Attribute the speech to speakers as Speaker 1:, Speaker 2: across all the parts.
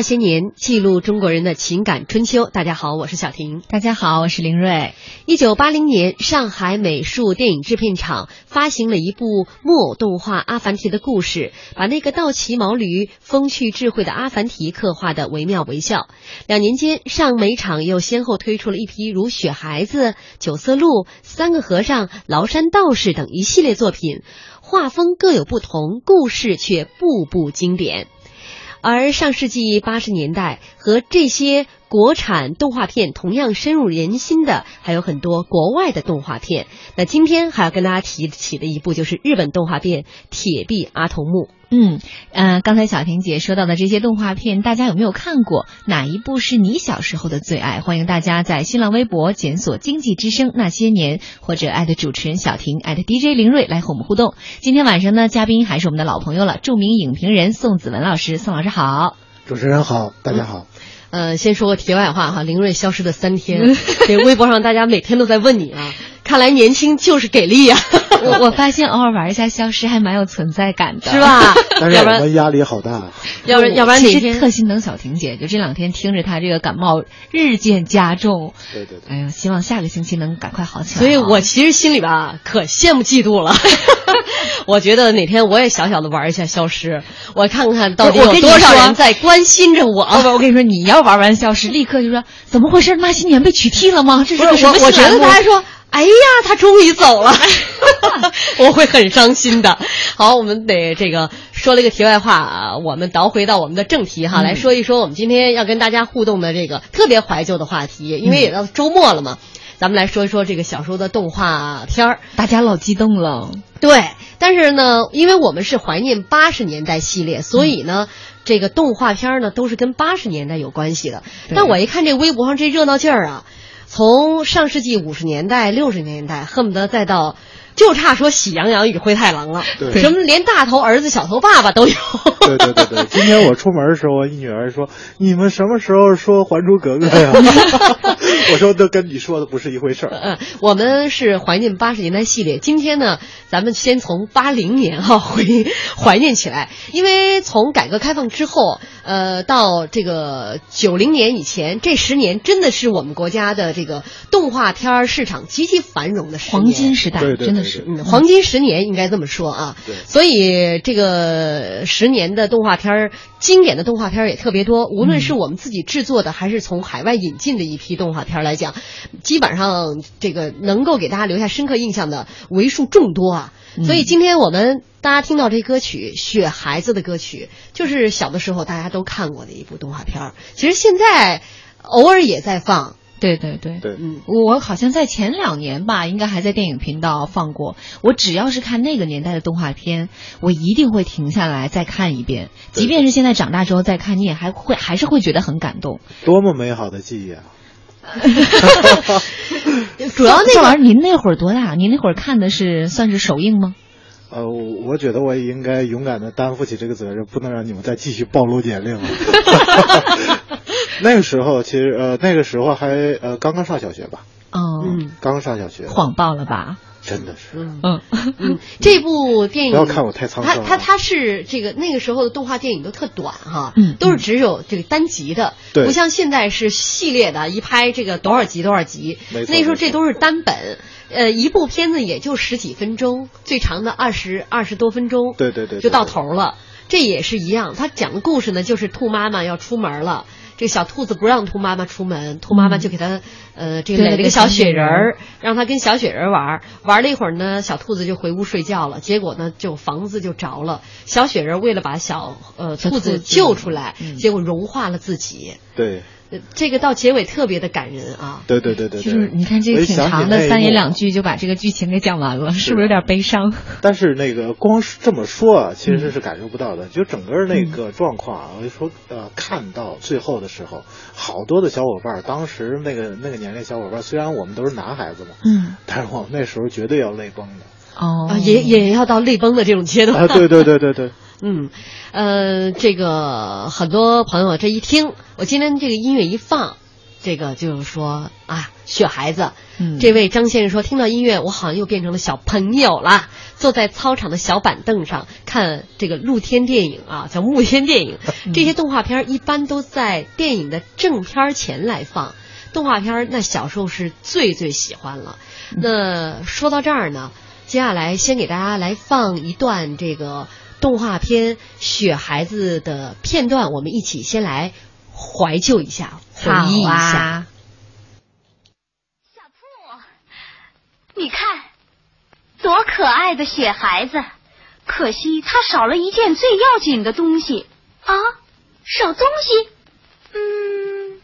Speaker 1: 那些年，记录中国人的情感春秋。大家好，我是小婷。
Speaker 2: 大家好，我是林瑞。
Speaker 1: 一九八零年，上海美术电影制片厂发行了一部木偶动画《阿凡提》的故事，把那个倒骑毛驴、风趣智慧的阿凡提刻画的惟妙惟肖。两年间，上美厂又先后推出了一批如《雪孩子》《九色鹿》《三个和尚》《崂山道士》等一系列作品，画风各有不同，故事却步步经典。而上世纪八十年代和这些国产动画片同样深入人心的，还有很多国外的动画片。那今天还要跟大家提起的一部就是日本动画片《铁臂阿童木》。
Speaker 2: 嗯，呃，刚才小婷姐说到的这些动画片，大家有没有看过？哪一部是你小时候的最爱？欢迎大家在新浪微博检索“经济之声那些年”或者艾特主持人小婷艾特 DJ 林睿来和我们互动。今天晚上呢，嘉宾还是我们的老朋友了，著名影评人宋子文老师。宋老师好。
Speaker 3: 主持人好，大家好。
Speaker 1: 呃，先说个题外话哈，林睿消失的三天，这微博上大家每天都在问你啊，看来年轻就是给力呀、
Speaker 2: 我我发现偶尔玩一下消失还蛮有存在感的，
Speaker 1: 是？吧？
Speaker 3: 但是
Speaker 1: 要不然
Speaker 3: 我们压力好大。
Speaker 1: 要不然要不然哪
Speaker 2: 其实
Speaker 1: 天
Speaker 2: 特心疼小婷姐，就这两天听着她这个感冒日渐加重，
Speaker 3: 对对对，
Speaker 2: 哎呀，希望下个星期能赶快好起来啊。
Speaker 1: 所以我其实心里吧可羡慕嫉妒了，我觉得哪天我也小小的玩一下消失，我看看到底有多少人在关心着我。
Speaker 2: 我跟你说，你要玩完消失，立刻就说怎么回事？那些年被取缔了吗？这是个什么
Speaker 1: 我，我觉得
Speaker 2: 新栏目
Speaker 1: 他还说，哎呀，他终于走了，我会很伤心的。好，我们得这个说了一个题外话啊，我们倒回到我们的正题哈，来说一说我们今天要跟大家互动的这个特别怀旧的话题，因为也到周末了嘛。咱们来说一说这个小时候的动画片儿，
Speaker 2: 大家老激动了。
Speaker 1: 对，但是呢，因为我们是怀念八十年代系列，所以呢，这个动画片儿呢都是跟八十年代有关系的。但我一看这微博上这热闹劲儿啊，从上世纪五十年代、六十年代，恨不得再到就差说喜羊羊与灰太狼了，
Speaker 3: 对
Speaker 1: 什么连大头儿子、小头爸爸都有。
Speaker 3: 对对对对，今天我出门的时候，我一女儿说：“你们什么时候说《还珠格格》呀？” 我说：“那跟你说的不是一回事儿。
Speaker 1: 嗯，我们是怀念八十年代系列。今天呢，咱们先从八零年哈、回怀念起来，因为从改革开放之后，呃，到这个九零年以前，这十年真的是我们国家的这个动画片儿市场极其繁荣的十年，
Speaker 2: 黄金时代
Speaker 3: 对对
Speaker 2: 真的是
Speaker 1: 嗯，黄金十年应该这么说啊。
Speaker 3: 对
Speaker 1: 所以这个十年的动画片儿，经典的动画片儿也特别多。无论是我们自己制作的，还是从海外引进的一批动画片儿来讲，基本上这个能够给大家留下深刻印象的为数众多啊。所以今天我们大家听到这歌曲《雪孩子》的歌曲，就是小的时候大家都看过的一部动画片儿。其实现在偶尔也在放，
Speaker 2: 对对对。
Speaker 3: 对，
Speaker 1: 嗯。
Speaker 2: 我好像在前两年吧，应该还在电影频道放过。我只要是看那个年代的动画片，我一定会停下来再看一遍。即便是现在长大之后再看，你也还会还是会觉得很感动。
Speaker 3: 多么美好的记忆啊！
Speaker 1: 主要那个
Speaker 2: 赵老师，您那会儿多大？您那会儿看的是算是首映吗？
Speaker 3: 呃，我我觉得我也应该勇敢的担负起这个责任，不能让你们再继续暴露年龄了。那个时候，其实呃，那个时候还呃刚刚上小学吧，
Speaker 2: 哦，
Speaker 1: 嗯
Speaker 3: 刚刚上小学，
Speaker 2: 谎报了吧？
Speaker 3: 真的是。
Speaker 1: 嗯。这部电影
Speaker 3: 不要看我太沧
Speaker 1: 它
Speaker 3: 桑了
Speaker 1: 它它是这个那个时候的动画电影都特短哈，
Speaker 2: 嗯
Speaker 1: 都是只有这个单集的，
Speaker 3: 对
Speaker 1: 不像现在是系列的，一拍这个多少集多少集，
Speaker 3: 没错
Speaker 1: 那时候这都是单本，呃，一部片子也就十几分钟，最长的二十二十多分钟，
Speaker 3: 对对对对
Speaker 1: 就到头了。这也是一样，他讲的故事呢，就是兔妈妈要出门了。这个小兔子不让兔妈妈出门，兔妈妈就给它，呃，这个垒了个小雪人儿，让它跟小雪人玩儿。玩了一会儿呢，小兔子就回屋睡觉了。结果呢，就房子就着了。小雪人为了把小呃兔子救出来，
Speaker 2: 嗯
Speaker 1: 结果融化了自己。
Speaker 3: 对
Speaker 1: 呃这个到结尾特别的感人啊。
Speaker 3: 对对对对对，
Speaker 2: 就是你看这个挺长的三言两句就把这个剧情给讲完了，是不是有点悲伤？
Speaker 3: 但是那个光是这么说啊，其实是感受不到
Speaker 2: 嗯
Speaker 3: 的。就整个那个状况啊，我就说呃，看到最后的时候，好多的小伙伴，当时那个那个年龄小伙伴，虽然我们都是男孩子嘛，
Speaker 2: 嗯，
Speaker 3: 但是我们那时候绝对要泪崩的。
Speaker 2: 哦
Speaker 1: 啊，也也要到泪崩的这种阶段。
Speaker 3: 啊，对对对对对，
Speaker 1: 嗯，呃，这个很多朋友这一听，我今天这个音乐一放，这个就是说啊，雪孩子，
Speaker 2: 嗯
Speaker 1: 这位张先生说，听到音乐，我好像又变成了小朋友了，坐在操场的小板凳上看这个露天电影啊，叫幕天电影。这些动画片儿一般都在电影的正片儿前来放。动画片儿那小时候是最最喜欢了。那说到这儿呢，接下来先给大家来放一段这个动画片《雪孩子》的片段，我们一起先来怀旧一下，回忆一下。
Speaker 2: 啊
Speaker 4: 小兔，你看，多可爱的雪孩子！可惜他少了一件最要紧的东西啊，少东西？嗯，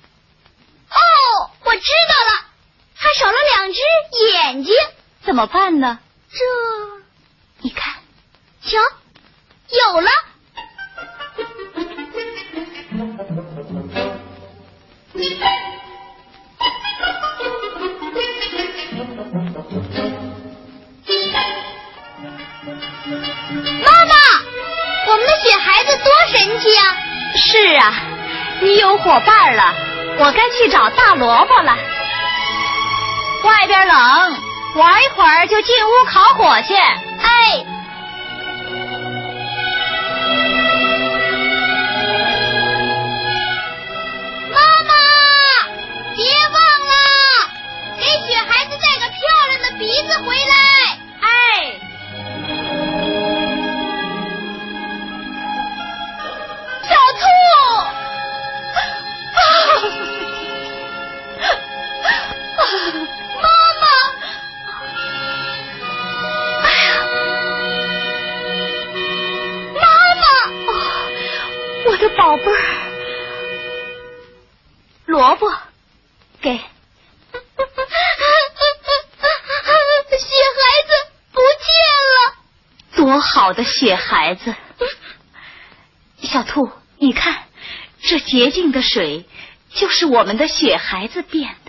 Speaker 4: 哦，我知道了，他少了两只眼睛，怎么办呢？这，你看，瞧，有了。妈妈，我们的雪孩子多神奇啊！是啊，你有伙伴了，我该去找大萝卜了。外边冷，玩一会儿就进屋烤火去。哎。别忘了给雪孩子带个漂亮的鼻子回来。雪孩子！小兔，你看，这洁净的水就是我们的雪孩子变的。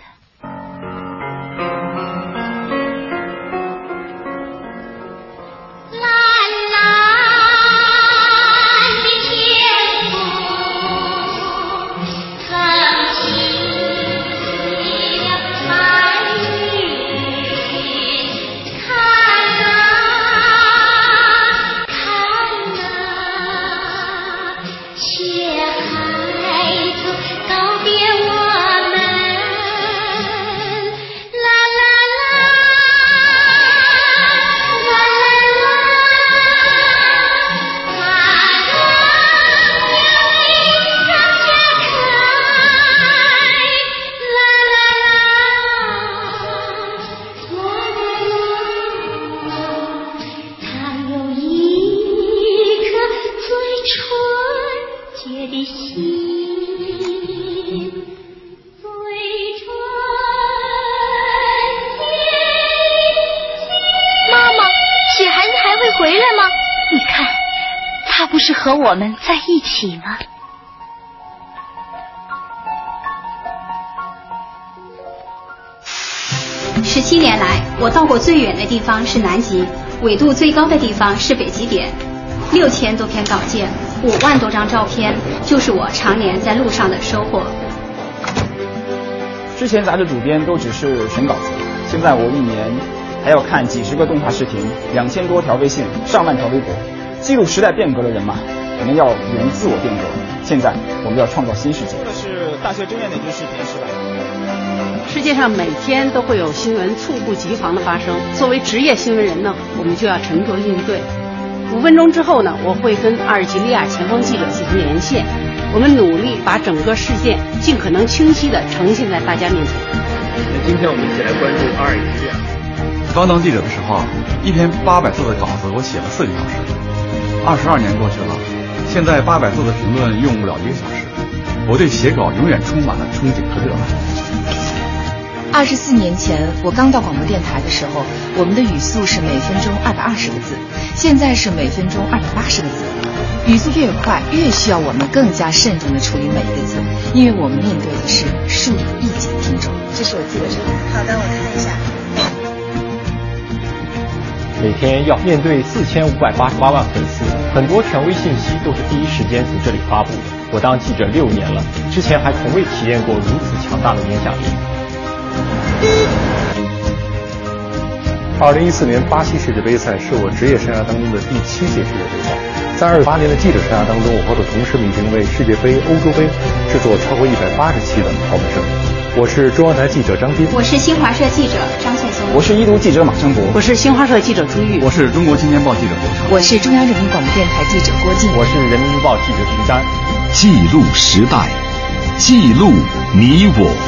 Speaker 4: 你看，他不是和我们在一起吗？
Speaker 5: 十七年来，我到过最远的地方是南极，纬度最高的地方是北极点，六千多篇稿件，五万多张照片，就是我常年在路上的收获。
Speaker 6: 之前杂志主编都只是选稿子，现在我一年还要看几十个动画视频，两千多条微信，上万条微博，记录时代变革的人嘛，我们要人自我变革。现在我们要创造新世界。这是大学争艳的一支视频，是吧？
Speaker 7: 世界上每天都会有新闻猝不及防的发生，作为职业新闻人呢，我们就要沉着应对。五分钟之后呢，我会跟阿尔及利亚前方记者进行连线。我们努力把整个事件尽可能清晰地呈现在大家面前。
Speaker 8: 那今天我们一起来关注阿尔及利亚。
Speaker 9: 刚当记者的时候，一篇八百字的稿子我写了四个小时。二十二年过去了，现在八百字的评论用不了一个小时。我对写稿永远充满了憧憬和热爱。
Speaker 10: 二十四年前，我刚到广播电台的时候，我们的语速是每分钟二百二十个字，现在是每分钟二百八十个字。语速越快，越需要我们更加慎重地处理每一个字，因为我们面对的是数以亿计的听众。
Speaker 11: 这是我记的什么？好的，我看一下。
Speaker 12: 每天要面对四千五百八十八万粉丝，很多权威信息都是第一时间从这里发布的。我当记者六年了，之前还从未体验过如此强大的影响力。
Speaker 13: 二零一四年巴西世界杯赛是我职业生涯当中的第七届世界杯赛。在二十八年的记者生涯当中，我和我的同事们已经为世界杯、欧洲杯制作超过一百八十期的跑本声。我是中央台记者张斌，
Speaker 5: 我是新华社记者张颂松，
Speaker 6: 我是一读记者马生博，
Speaker 7: 我是新华社记者朱玉，
Speaker 9: 我是中国青年报记者刘畅，
Speaker 10: 我是中央人民广播电台记者郭靖，
Speaker 12: 我是人民日报记者徐丹。
Speaker 14: 记录时代，记录你我。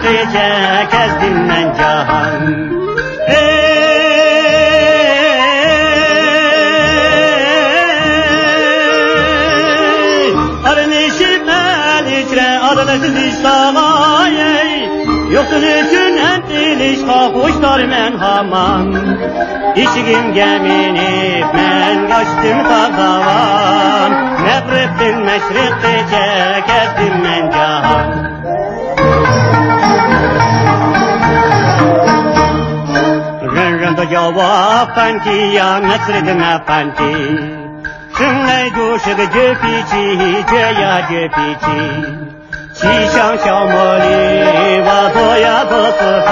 Speaker 15: hakkıca kezdim ben cahan. Arınışım el içre adaletsiz iştavayey Yoksun üçün en diliş kapuşlar men hamam İşigim gemini ben kaçtım kadavam Nefretin meşrik gece kezdim men 我反地呀，我是在那反地。生来就是个倔脾气，倔呀倔脾气。西乡小茉莉，我做呀做四方。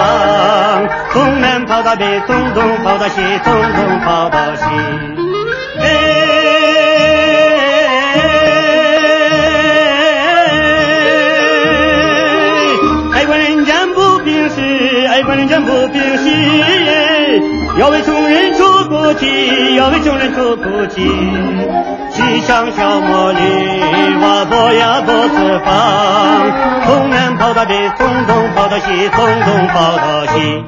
Speaker 15: 从南跑到北，从东跑到西，从东跑到西。哎，爱管人间不平事，爱管人间不平哎。要为穷人出骨气，要为穷人出骨气。西乡小茉莉，我左呀左四方，从南跑到北，从东跑到西，从东跑到西。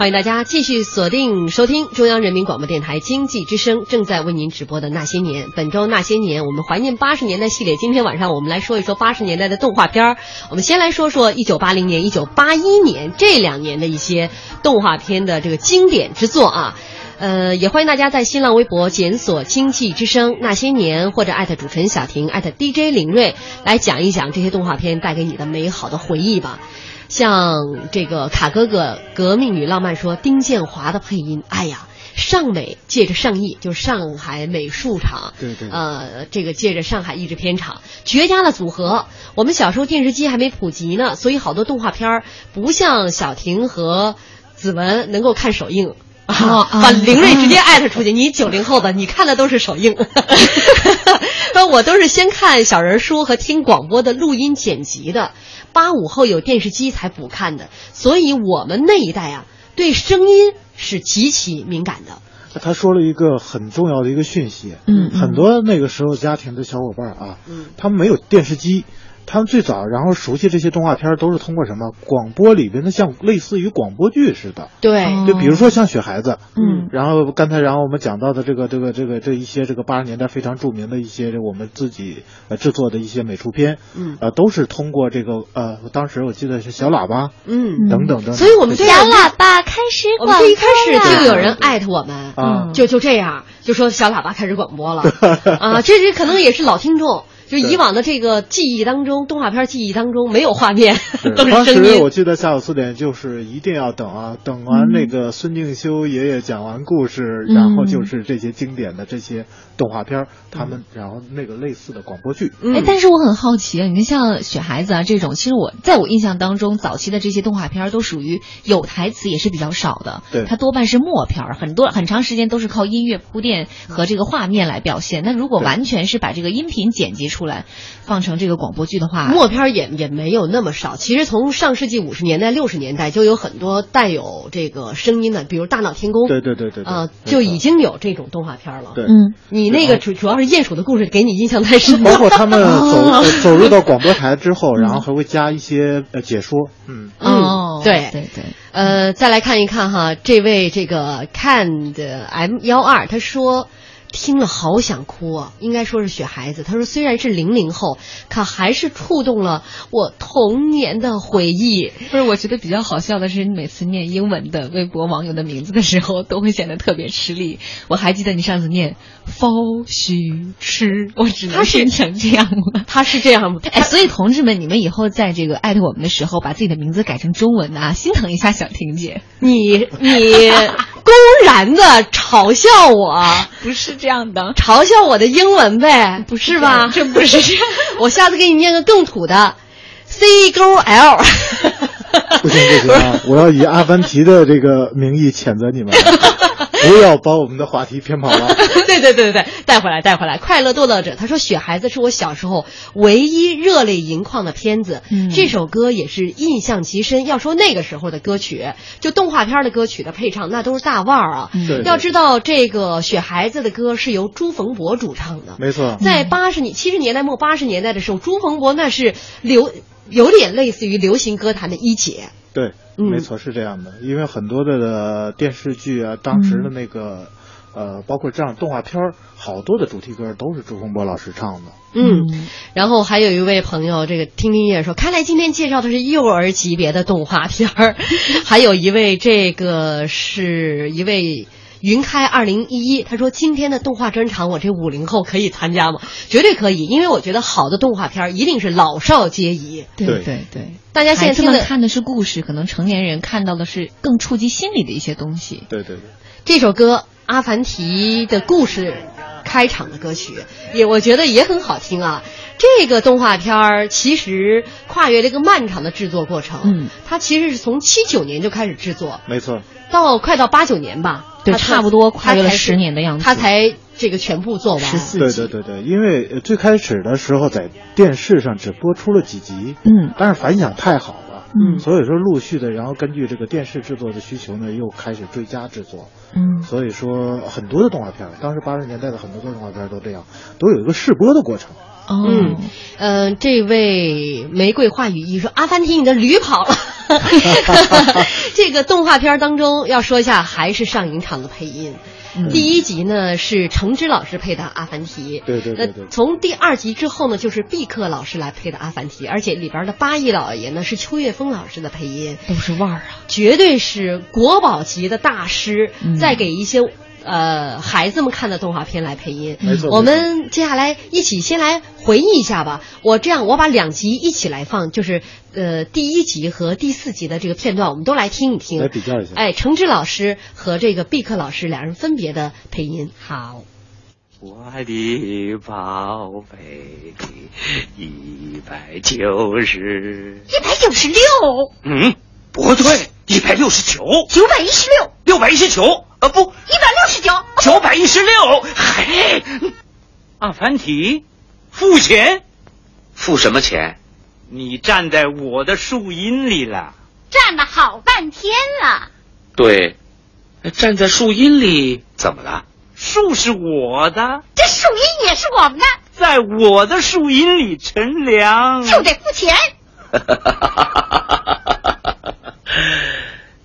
Speaker 1: 欢迎大家继续锁定收听中央人民广播电台经济之声正在为您直播的那些年。本周那些年，我们怀念八十年代系列。今天晚上我们来说一说八十年代的动画片儿。我们先来说说一九八零年、一九八一年这两年的一些动画片的这个经典之作啊。呃，也欢迎大家在新浪微博检索“经济之声那些年”或者艾特主持人小婷艾特 DJ 林睿来讲一讲这些动画片带给你的美好的回忆吧。像这个卡哥哥《革命与浪漫》说丁建华的配音，哎呀，上美借着上艺，就是上海美术厂，
Speaker 3: 对对
Speaker 1: 呃，这个借着上海译制片厂，绝佳的组合。我们小时候电视机还没普及呢，所以好多动画片儿不像小婷和子文能够看首映。啊，把凌睿直接艾特出去。你九零后的，你看的都是首映，那我都是先看小人书和听广播的录音剪辑的。八五后有电视机才补看的，所以我们那一代啊，对声音是极其敏感的。
Speaker 3: 他说了一个很重要的一个讯息，
Speaker 2: 嗯，
Speaker 3: 很多那个时候家庭的小伙伴啊，
Speaker 1: 嗯，
Speaker 3: 他们没有电视机。他们最早，然后熟悉这些动画片都是通过什么？广播里边的，像类似于广播剧似的。
Speaker 1: 对，
Speaker 3: 就比如说像雪孩子，
Speaker 2: 嗯，
Speaker 3: 然后刚才然后我们讲到的这个这个这个这一些这个八十年代非常著名的一些我们自己呃制作的一些美术片，
Speaker 1: 嗯，
Speaker 3: 呃都是通过这个呃当时我记得是小喇叭，
Speaker 1: 嗯。
Speaker 3: 等等等。
Speaker 1: 所以我们这
Speaker 2: 小喇叭开始
Speaker 1: 我们这一开始就有人艾特我们，
Speaker 3: 啊，
Speaker 1: 就就这样就说小喇叭开始广播了。啊，这这可能也是老听众。就以往的这个记忆当中，动画片记忆当中没有画面，都是声音。
Speaker 3: 当时我记得下午四点就是一定要等啊，等完那个孙敬修爷爷讲完故事，
Speaker 2: 嗯、
Speaker 3: 然后就是这些经典的这些动画片，他们然后那个类似的广播剧。
Speaker 2: 哎，但是我很好奇啊，你看像雪孩子啊这种，其实我在我印象当中，早期的这些动画片都属于有台词也是比较少的，
Speaker 3: 对，
Speaker 2: 它多半是默片，很多很长时间都是靠音乐铺垫和这个画面来表现。那如果完全是把这个音频剪辑出来，放成这个广播剧的话，
Speaker 1: 默片也也没有那么少。其实从上世纪五十年代、六十年代就有很多带有这个声音的，比如《大闹天宫》。
Speaker 3: 对对对对
Speaker 1: 啊、呃，就已经有这种动画片了。
Speaker 3: 对，
Speaker 2: 嗯，
Speaker 1: 你那个主主要是鼹鼠的故事给你印象太深。
Speaker 3: 包括他们走 走入到广播台之后，然后还会加一些呃解说。嗯
Speaker 2: 嗯，
Speaker 1: 对
Speaker 2: 对对。
Speaker 1: 呃，再来看一看哈，这位这个看的 M 幺二他说。听了好想哭啊！应该说是雪孩子。他说虽然是零零后，可还是触动了我童年的回忆。
Speaker 2: 不是，我觉得比较好笑的是，你每次念英文的微博网友的名字的时候，都会显得特别吃力。我还记得你上次念 “for 许吃”，我只能念成这样了。
Speaker 1: 他是这样吗？
Speaker 2: 哎，所以同志们，你们以后在这个艾特我们的时候，把自己的名字改成中文啊，心疼一下小婷姐。
Speaker 1: 你你公然的嘲笑我，
Speaker 2: 不是。这样的
Speaker 1: 嘲笑我的英文呗，
Speaker 2: 不
Speaker 1: 是吧？
Speaker 2: 这不是这样，
Speaker 1: 我下次给你念个更土的，C 勾 L。
Speaker 3: 不行不行啊！我要以阿凡提的这个名义谴责你们，不要把我们的话题偏跑了。
Speaker 1: 对对对对对，带回来带回来。快乐堕乐者他说：“雪孩子是我小时候唯一热泪盈眶的片子，
Speaker 2: 嗯、
Speaker 1: 这首歌也是印象极深。要说那个时候的歌曲，就动画片的歌曲的配唱，那都是大腕儿啊。
Speaker 3: 嗯、
Speaker 1: 要知道，这个雪孩子的歌是由朱逢博主唱的，
Speaker 3: 没错。
Speaker 1: 在八十年七十年代末八十年代的时候，朱逢博那是流。”有点类似于流行歌坛的一姐，
Speaker 3: 对，没错是这样的，因为很多的电视剧啊，当时的那个，呃，包括这样动画片儿，好多的主题歌都是朱洪波老师唱的。
Speaker 1: 嗯，然后还有一位朋友，这个听听音乐说，看来今天介绍的是幼儿级别的动画片儿，还有一位，这个是一位。云开二零一一，他说今天的动画专场，我这五零后可以参加吗？绝对可以，因为我觉得好的动画片一定是老少皆宜。
Speaker 2: 对对对，
Speaker 1: 大家现在听
Speaker 2: 的看的是故事，可能成年人看到的是更触及心理的一些东西。
Speaker 3: 对对对，
Speaker 1: 这首歌《阿凡提的故事》开场的歌曲，也我觉得也很好听啊。这个动画片儿其实跨越了一个漫长的制作过程，
Speaker 2: 嗯，
Speaker 1: 它其实是从七九年就开始制作，
Speaker 3: 没错，
Speaker 1: 到快到八九年吧。
Speaker 2: 对，差不多跨越了十年的样子，
Speaker 1: 他才这个全部做完
Speaker 2: 十四
Speaker 3: 集。对对对对，因为最开始的时候在电视上只播出了几集，
Speaker 2: 嗯，
Speaker 3: 但是反响太好了，
Speaker 2: 嗯，
Speaker 3: 所以说陆续的，然后根据这个电视制作的需求呢，又开始追加制作，
Speaker 2: 嗯，
Speaker 3: 所以说很多的动画片，当时八十年代的很多的动画片都这样，都有一个试播的过程。
Speaker 1: 嗯，呃，这位玫瑰话语意说：“阿凡提，你的驴跑了。”这个动画片当中要说一下，还是上影厂的配音。
Speaker 2: 嗯、
Speaker 1: 第一集呢是程之老师配的阿凡提，
Speaker 3: 对对对对。
Speaker 1: 那从第二集之后呢，就是毕克老师来配的阿凡提，而且里边的八一老爷呢是邱岳峰老师的配音，
Speaker 2: 都是腕儿啊，
Speaker 1: 绝对是国宝级的大师，
Speaker 2: 嗯、
Speaker 1: 再给一些。呃孩子们看的动画片来配音。
Speaker 3: 没错
Speaker 1: 我们接下来一起先来回忆一下吧。我这样，我把两集一起来放，就是呃第一集和第四集的这个片段，我们都来听一听，
Speaker 3: 来比较一下。
Speaker 1: 哎，程志老师和这个毕克老师两人分别的配音。
Speaker 2: 好。
Speaker 16: 我的宝贝，一百九十，
Speaker 4: 一百九十六，
Speaker 16: 嗯，不对，一百六十九，
Speaker 4: 九百一十六，
Speaker 16: 六百一十九，呃，不，
Speaker 4: 一百六十九，
Speaker 16: 九百一十六，嘿，阿凡提，付钱，付什么钱？你站在我的树荫里了，
Speaker 4: 站了好半天了。
Speaker 16: 对，站在树荫里怎么了？树是我的，
Speaker 4: 这树荫也是我们的，
Speaker 16: 在我的树荫里乘凉
Speaker 4: 就得付钱。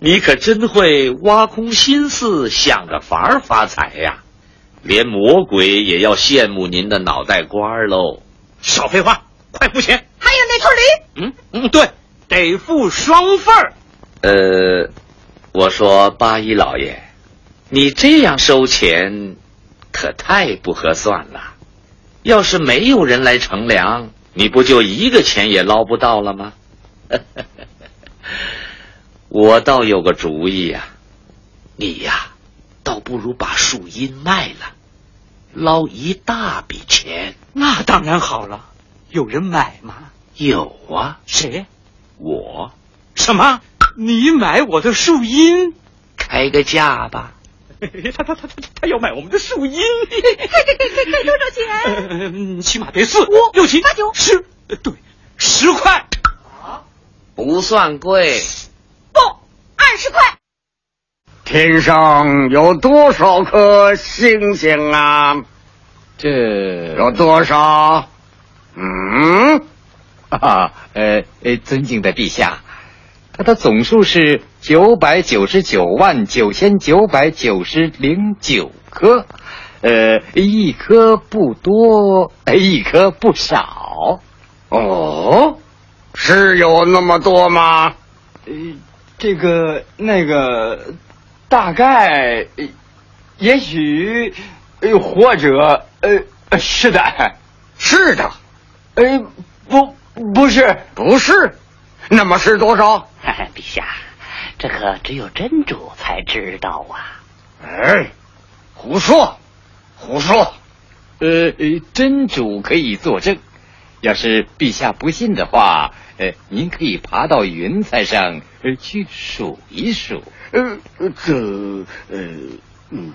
Speaker 16: 你可真会挖空心思想着法儿发财呀！连魔鬼也要羡慕您的脑袋瓜喽！少废话，快付钱！
Speaker 4: 还有那头
Speaker 16: 驴，嗯嗯，对，得付双份儿。呃，我说八一老爷。你这样收钱，可太不合算了。要是没有人来乘凉，你不就一个钱也捞不到了吗？我倒有个主意呀、啊，你呀，倒不如把树荫卖了，捞一大笔钱。
Speaker 8: 那当然好了，有人买吗？
Speaker 16: 有啊，
Speaker 8: 谁？
Speaker 16: 我。
Speaker 8: 什么？你买我的树荫？
Speaker 16: 开个价吧。
Speaker 8: 他他他他他要买我们的树荫，
Speaker 4: 给给给给给多少钱？
Speaker 8: 呃，起码得四五六七
Speaker 4: 八九
Speaker 8: 十，对，十块，啊
Speaker 16: 不算贵。
Speaker 4: 不，二十块。
Speaker 17: 天上有多少颗星星啊？
Speaker 18: 这
Speaker 17: 有多少？嗯，
Speaker 18: 啊，呃呃，尊敬的陛下。它的总数是九百九十九万九千九百九十零九颗，呃，一颗不多，一颗不少。
Speaker 17: 哦，是有那么多吗？
Speaker 19: 呃，这个那个，大概，也许，呃，或者，呃，是的，
Speaker 17: 是的，
Speaker 19: 呃，不，不是，
Speaker 17: 不是，那么是多少？
Speaker 20: 陛下，这可只有真主才知道啊！
Speaker 17: 哎，胡说，胡说！
Speaker 18: 呃，真主可以作证。要是陛下不信的话，呃，您可以爬到云彩上呃去数一数。
Speaker 17: 呃，这呃嗯，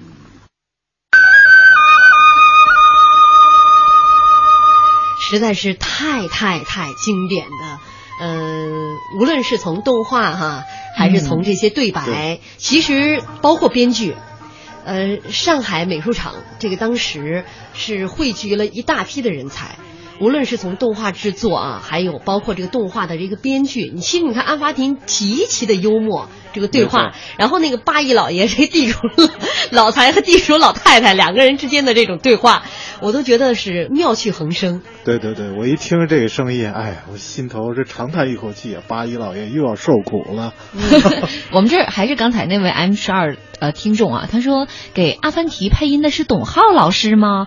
Speaker 1: 实在是太太太经典的。呃，无论是从动画哈，还是从这些对白，
Speaker 3: 嗯、
Speaker 1: 其实包括编剧，呃，上海美术厂这个当时是汇聚了一大批的人才。无论是从动画制作啊，还有包括这个动画的这个编剧，你其实你看安华庭极其的幽默，这个对话，然后那个八一老爷这地主老财和地主老太太两个人之间的这种对话，我都觉得是妙趣横生。
Speaker 3: 对对对，我一听这个声音，哎呀，我心头是长叹一口气啊！八一老爷又要受苦了。
Speaker 2: 我们这还是刚才那位 M 十二呃听众啊，他说给阿凡提配音的是董浩老师吗？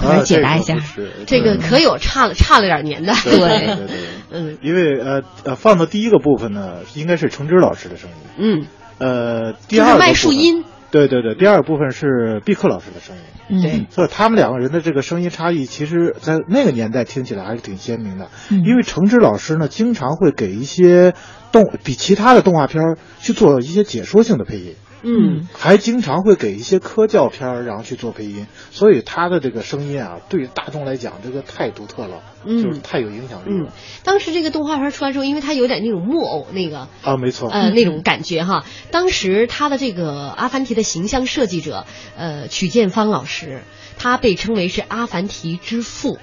Speaker 2: 快解答一下，
Speaker 3: 啊、
Speaker 1: 这个可有差了差了点年代。
Speaker 3: 对对对，嗯，因为呃呃，放到第一个部分呢，应该是程之老师的声音。
Speaker 1: 嗯，
Speaker 3: 呃，第二
Speaker 1: 麦树音。
Speaker 3: 对对对，第二部分是毕克老师的声音。
Speaker 2: 嗯，
Speaker 1: 对，
Speaker 3: 所以他们两个人的这个声音差异，其实在那个年代听起来还是挺鲜明的。
Speaker 2: 嗯，
Speaker 3: 因为程之老师呢，经常会给一些动比其他的动画片去做一些解说性的配音。
Speaker 1: 嗯，
Speaker 3: 还经常会给一些科教片儿，然后去做配音，所以他的这个声音啊，对大众来讲，这个太独特了，
Speaker 1: 嗯，
Speaker 3: 就是太有影响力了。
Speaker 1: 嗯，当时这个动画片出来之后，因为它有点那种木偶那个
Speaker 3: 啊，没错，
Speaker 1: 呃，那种感觉哈。当时他的这个阿凡提的形象设计者，呃，曲建芳老师，他被称为是阿凡提之父。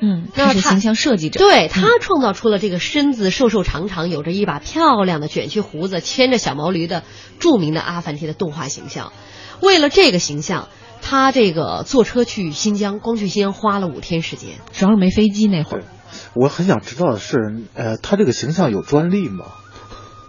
Speaker 2: 嗯，他是形象设计者，
Speaker 1: 对他创造出了这个身子瘦瘦长长、有着一把漂亮的卷曲胡子、牵着小毛驴的著名的阿凡提的动画形象。为了这个形象，他这个坐车去新疆，光去新疆花了五天时间，
Speaker 2: 主要是没飞机那会儿。
Speaker 3: 我很想知道的是，呃，他这个形象有专利吗？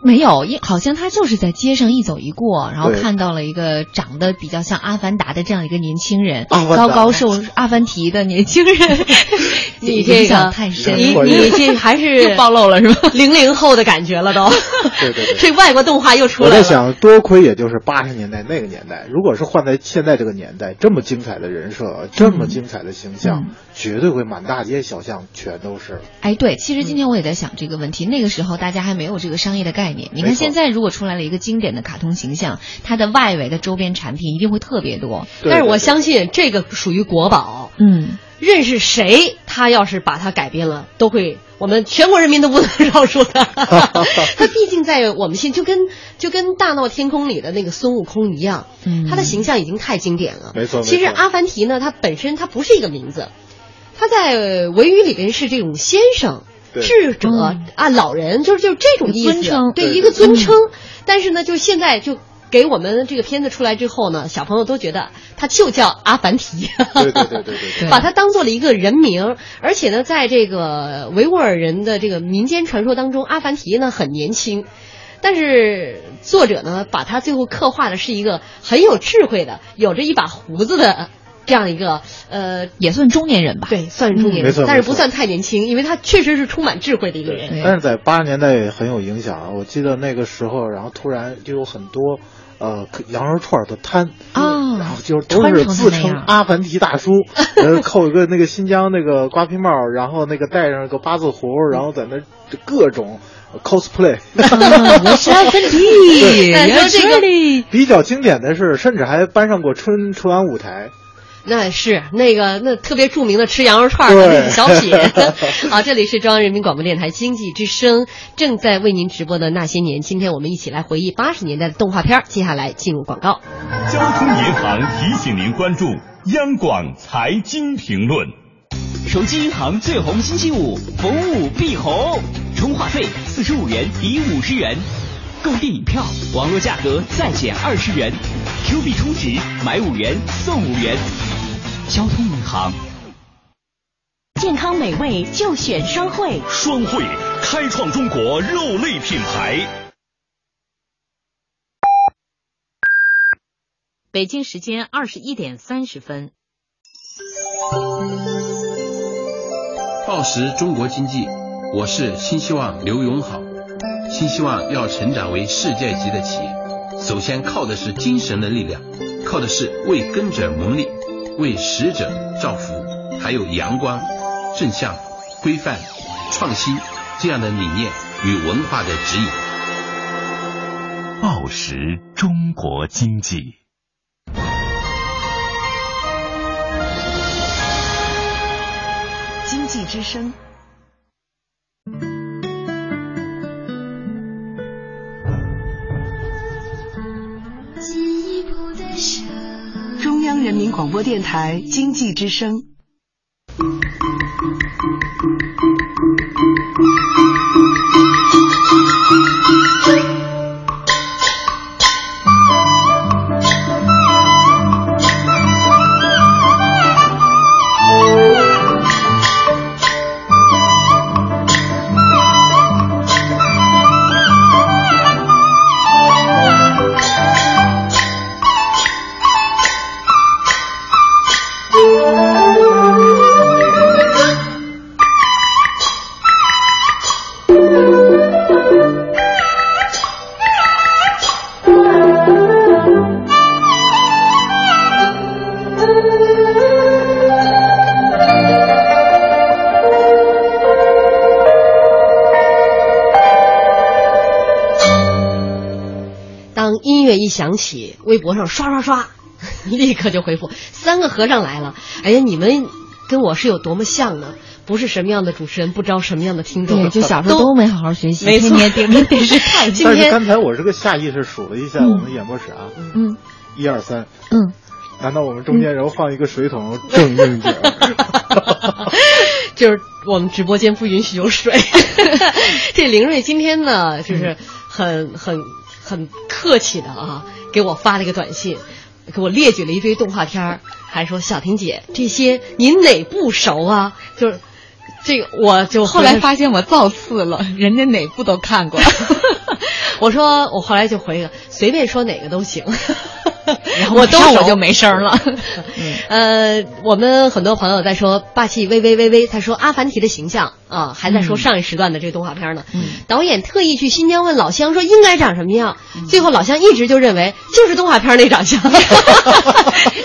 Speaker 2: 没有，一好像他就是在街上一走一过，然后看到了一个长得比较像阿凡达的这样一个年轻人，高高瘦阿凡提的年轻人。
Speaker 1: 你这
Speaker 2: 影响
Speaker 1: 个
Speaker 2: 太深，
Speaker 1: 你你这还是
Speaker 2: 又暴露了是吧？
Speaker 1: 零零后的感觉了都。
Speaker 3: 对对对，
Speaker 1: 这外国动画又出来了。
Speaker 3: 我在想，多亏也就是八十年代那个年代，如果是换在现在这个年代，这么精彩的人设，这么精彩的形象，
Speaker 2: 嗯
Speaker 3: 绝对会满大街小巷全都是。
Speaker 2: 哎，对，其实今天我也在想这个问题。那个时候大家还没有这个商业的概念。你看现在如果出来了一个经典的卡通形象，它的外围的周边产品一定会特别多。
Speaker 1: 但是我相信这个属于国宝。
Speaker 2: 嗯，
Speaker 1: 认识谁，他要是把它改编了，都会我们全国人民都不能 饶恕他。他毕竟在我们心就跟就跟《大闹天宫》里的那个孙悟空一样，
Speaker 2: 嗯
Speaker 1: 他的形象已经太经典了。
Speaker 3: 没错
Speaker 1: 其实阿凡提呢，他本身他不是一个名字，他在维语里边是这种先生。
Speaker 3: 对
Speaker 1: 智者啊，老人就是就是这种意思，
Speaker 2: 尊称
Speaker 1: 对
Speaker 3: 对
Speaker 1: 一个尊称。但是呢，就现在就给我们这个片子出来之后呢，小朋友都觉得他就叫阿凡提，
Speaker 3: 对对对对对对。
Speaker 1: 把它当做了一个人名，而且呢，在这个维吾尔人的这个民间传说当中，阿凡提呢很年轻，但是作者呢把他最后刻画的是一个很有智慧的，有着一把胡子的。这样一个呃，
Speaker 2: 也算中年人吧，
Speaker 1: 对，算是中年人，
Speaker 3: 没错
Speaker 1: 但是不算太年轻，因为他确实是充满智慧的一个人。
Speaker 3: 但是在八十年代也很有影响啊！我记得那个时候，然后突然就有很多呃羊肉串的摊
Speaker 2: 啊
Speaker 3: 然后就是都是自称阿凡提大叔，呃，扣一个那个新疆那个瓜皮帽，然后那个戴上个八字胡，然后在那各种 cosplay。
Speaker 2: 我是阿凡提，
Speaker 1: 但说这个
Speaker 3: 比较经典的是，甚至还搬上过春春晚舞台。
Speaker 1: 那是那个那特别著名的吃羊肉串的那个小品。好，这里是中央人民广播电台经济之声正在为您直播的那些年。今天我们一起来回忆八十年代的动画片。接下来进入广告。
Speaker 14: 交通银行提醒您关注央广财经评论。
Speaker 21: 手机银行最红星期五，逢五必红，充话费四十五元抵五十元，购电影票网络价格再减二十元，Q 币充值买五元送五元。交通银行，
Speaker 22: 健康美味就选双汇，
Speaker 14: 双汇开创中国肉类品牌。
Speaker 23: 北京时间二十一点三十分。
Speaker 24: 报时中国经济，我是新希望刘永好。新希望要成长为世界级的企业，首先靠的是精神的力量，靠的是为耕者谋利，为使者造福，还有阳光、正向、规范、创新这样的理念与文化的指引。
Speaker 14: 报时中国经济。
Speaker 25: 经济之声。中人民广播电台经济之声。
Speaker 1: 音乐一响起，微博上刷刷刷，立刻就回复三个和尚来了。哎呀，你们跟我是有多么像呢？不是什么样的主持人，不招什么样的听众。
Speaker 2: 对，就小时候都没好好学习，天天盯着 电视看。
Speaker 1: 今天
Speaker 3: 但是刚才我这个下意识数了一下我们演播室啊，
Speaker 2: 嗯，
Speaker 3: 一二三，
Speaker 2: 嗯，
Speaker 3: 难道我们中间然后放一个水桶正应景？
Speaker 1: 就是我们直播间不允许有水。这凌睿今天呢，就是很很很客气的啊，给我发了一个短信，给我列举了一堆动画片儿，还说小婷姐这些您哪部熟啊？就是这个我就
Speaker 2: 后来发现我造次了，人家哪部都看过。
Speaker 1: 我说我后来就回个随便说哪个都行，
Speaker 2: 然后
Speaker 1: 我都
Speaker 2: 我就没声了。
Speaker 1: 呃，我们很多朋友在说霸气微微微微，他说阿凡提的形象啊，还在说
Speaker 2: 嗯
Speaker 1: 上一时段的这个动画片呢。导演特意去新疆问老乡说应该长什么样，最后老乡一直就认为就是动画片那长相。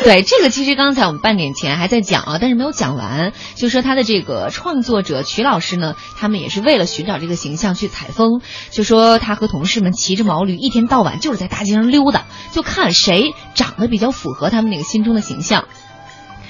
Speaker 2: 对，这个其实刚才我们半点前还在讲啊，但是没有讲完。就说他的这个创作者曲老师呢，他们也是为了寻找这个形象去采风。就说他和同事们骑着毛驴，一天到晚就是在大街上溜达，就看谁长得比较符合他们那个心中的形象。